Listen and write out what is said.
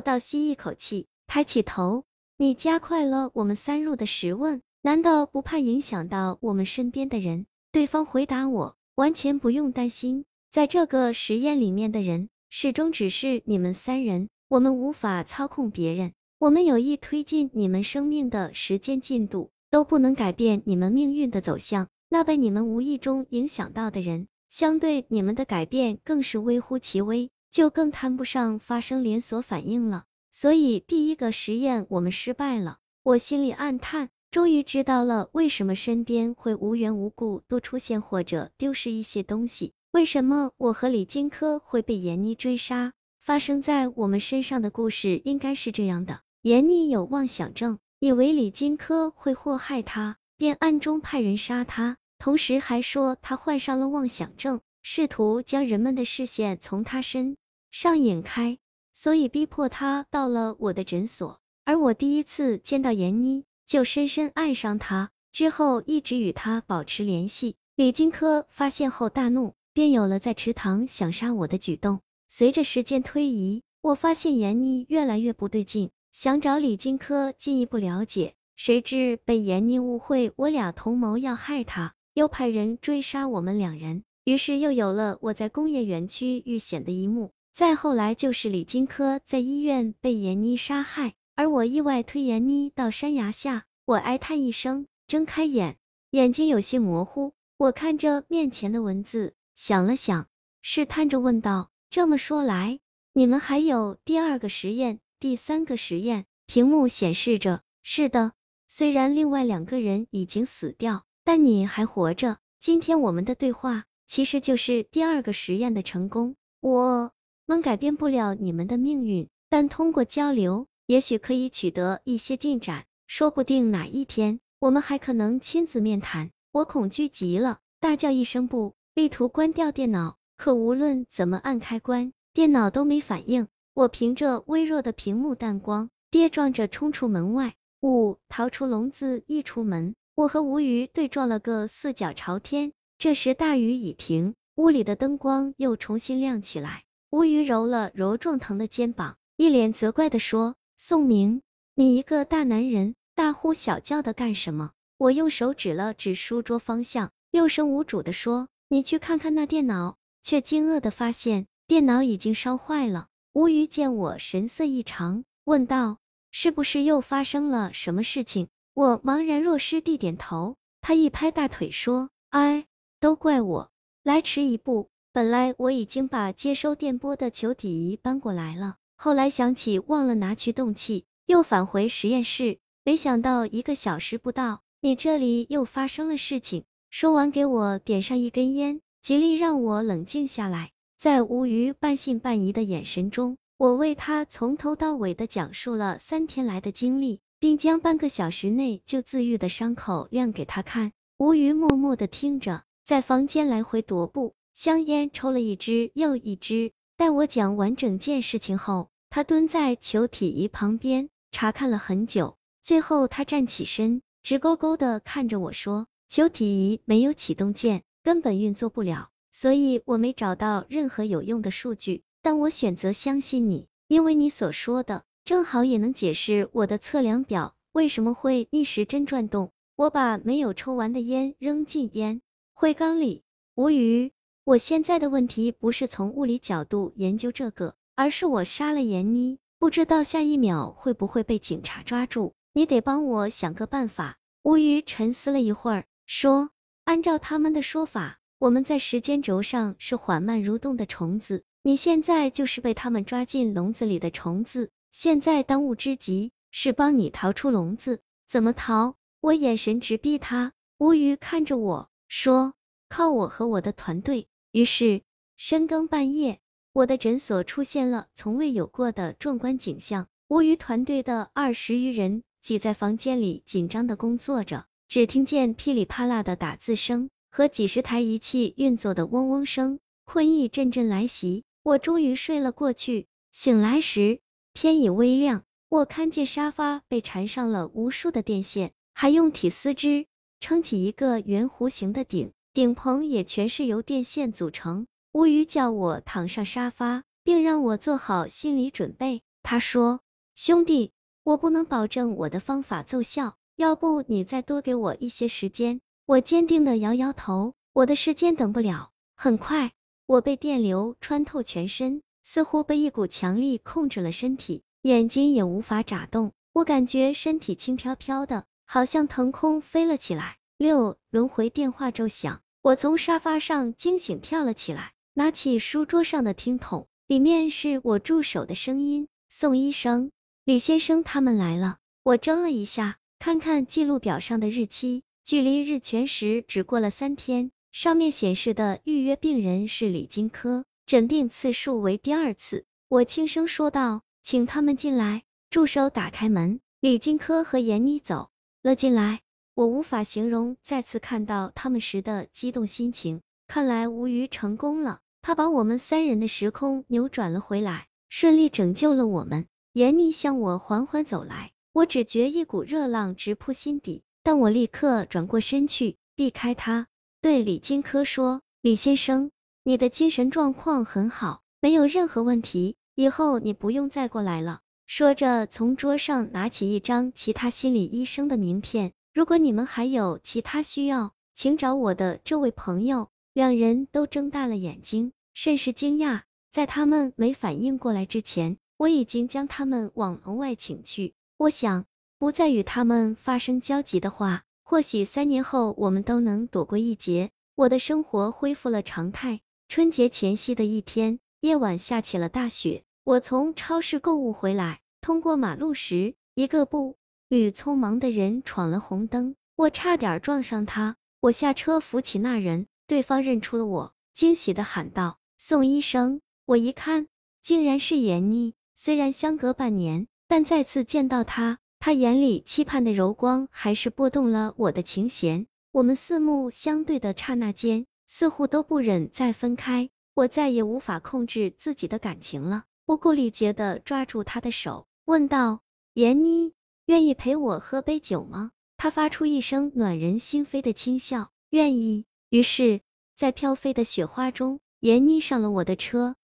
倒吸一口气，抬起头，你加快了我们三入的时问，难道不怕影响到我们身边的人？对方回答我，完全不用担心，在这个实验里面的人，始终只是你们三人，我们无法操控别人，我们有意推进你们生命的时间进度，都不能改变你们命运的走向。那被你们无意中影响到的人，相对你们的改变更是微乎其微，就更谈不上发生连锁反应了。所以第一个实验我们失败了，我心里暗叹，终于知道了为什么身边会无缘无故多出现或者丢失一些东西，为什么我和李金科会被闫妮追杀。发生在我们身上的故事应该是这样的：闫妮有妄想症，以为李金科会祸害她，便暗中派人杀他。同时还说他患上了妄想症，试图将人们的视线从他身上瘾开，所以逼迫他到了我的诊所。而我第一次见到闫妮，就深深爱上她，之后一直与她保持联系。李金科发现后大怒，便有了在池塘想杀我的举动。随着时间推移，我发现闫妮越来越不对劲，想找李金科进一步了解，谁知被闫妮误会我俩同谋要害他。又派人追杀我们两人，于是又有了我在工业园区遇险的一幕。再后来就是李金科在医院被闫妮杀害，而我意外推闫妮到山崖下。我哀叹一声，睁开眼，眼睛有些模糊。我看着面前的文字，想了想，试探着问道：“这么说来，你们还有第二个实验、第三个实验？”屏幕显示着：“是的，虽然另外两个人已经死掉。”但你还活着，今天我们的对话其实就是第二个实验的成功。我们改变不了你们的命运，但通过交流，也许可以取得一些进展。说不定哪一天，我们还可能亲自面谈。我恐惧极了，大叫一声不，力图关掉电脑，可无论怎么按开关，电脑都没反应。我凭着微弱的屏幕淡光，跌撞着冲出门外，呜，逃出笼子，一出门。我和吴瑜对撞了个四脚朝天，这时大雨已停，屋里的灯光又重新亮起来。吴瑜揉了揉撞疼的肩膀，一脸责怪的说：“宋明，你一个大男人，大呼小叫的干什么？”我用手指了指书桌方向，六神无主的说：“你去看看那电脑。”却惊愕的发现，电脑已经烧坏了。吴瑜见我神色异常，问道：“是不是又发生了什么事情？”我茫然若失地点头，他一拍大腿说：“哎，都怪我，来迟一步。本来我已经把接收电波的球体仪搬过来了，后来想起忘了拿驱动器，又返回实验室。没想到一个小时不到，你这里又发生了事情。”说完，给我点上一根烟，极力让我冷静下来。在吴瑜半信半疑的眼神中，我为他从头到尾的讲述了三天来的经历。并将半个小时内就自愈的伤口亮给他看。吴瑜默默的听着，在房间来回踱步，香烟抽了一支又一支。待我讲完整件事情后，他蹲在球体仪旁边查看了很久，最后他站起身，直勾勾的看着我说：“球体仪没有启动键，根本运作不了，所以我没找到任何有用的数据。但我选择相信你，因为你所说的。”正好也能解释我的测量表为什么会逆时针转动。我把没有抽完的烟扔进烟灰缸里。无语，我现在的问题不是从物理角度研究这个，而是我杀了闫妮，不知道下一秒会不会被警察抓住。你得帮我想个办法。吴语沉思了一会儿，说：“按照他们的说法，我们在时间轴上是缓慢蠕动的虫子，你现在就是被他们抓进笼子里的虫子。”现在当务之急是帮你逃出笼子，怎么逃？我眼神直逼他，吴瑜看着我说：“靠我和我的团队。”于是深更半夜，我的诊所出现了从未有过的壮观景象。吴瑜团队的二十余人挤在房间里，紧张的工作着，只听见噼里啪啦的打字声和几十台仪器运作的嗡嗡声，困意阵阵来袭，我终于睡了过去。醒来时。天已微亮，我看见沙发被缠上了无数的电线，还用铁丝织撑起一个圆弧形的顶，顶棚也全是由电线组成。乌鱼叫我躺上沙发，并让我做好心理准备。他说：“兄弟，我不能保证我的方法奏效，要不你再多给我一些时间。”我坚定的摇摇头，我的时间等不了。很快，我被电流穿透全身，似乎被一股强力控制了身体，眼睛也无法眨动。我感觉身体轻飘飘的，好像腾空飞了起来。六轮回电话骤响，我从沙发上惊醒，跳了起来，拿起书桌上的听筒，里面是我助手的声音：“宋医生，李先生他们来了。”我怔了一下，看看记录表上的日期。距离日全食只过了三天，上面显示的预约病人是李金科，诊病次数为第二次。我轻声说道：“请他们进来。”助手打开门，李金科和闫妮走了进来。我无法形容再次看到他们时的激动心情。看来吴瑜成功了，他把我们三人的时空扭转了回来，顺利拯救了我们。闫妮向我缓缓走来，我只觉一股热浪直扑心底。但我立刻转过身去，避开他，对李金科说：“李先生，你的精神状况很好，没有任何问题，以后你不用再过来了。”说着，从桌上拿起一张其他心理医生的名片，如果你们还有其他需要，请找我的这位朋友。两人都睁大了眼睛，甚是惊讶。在他们没反应过来之前，我已经将他们往门外请去。我想。不再与他们发生交集的话，或许三年后我们都能躲过一劫。我的生活恢复了常态。春节前夕的一天，夜晚下起了大雪。我从超市购物回来，通过马路时，一个不与匆忙的人闯了红灯，我差点撞上他。我下车扶起那人，对方认出了我，惊喜的喊道：“宋医生！”我一看，竟然是闫妮。虽然相隔半年，但再次见到他。他眼里期盼的柔光，还是拨动了我的琴弦。我们四目相对的刹那间，似乎都不忍再分开。我再也无法控制自己的感情了，不顾礼节的抓住他的手，问道：“闫妮，愿意陪我喝杯酒吗？”他发出一声暖人心扉的轻笑，愿意。于是，在飘飞的雪花中，闫妮上了我的车。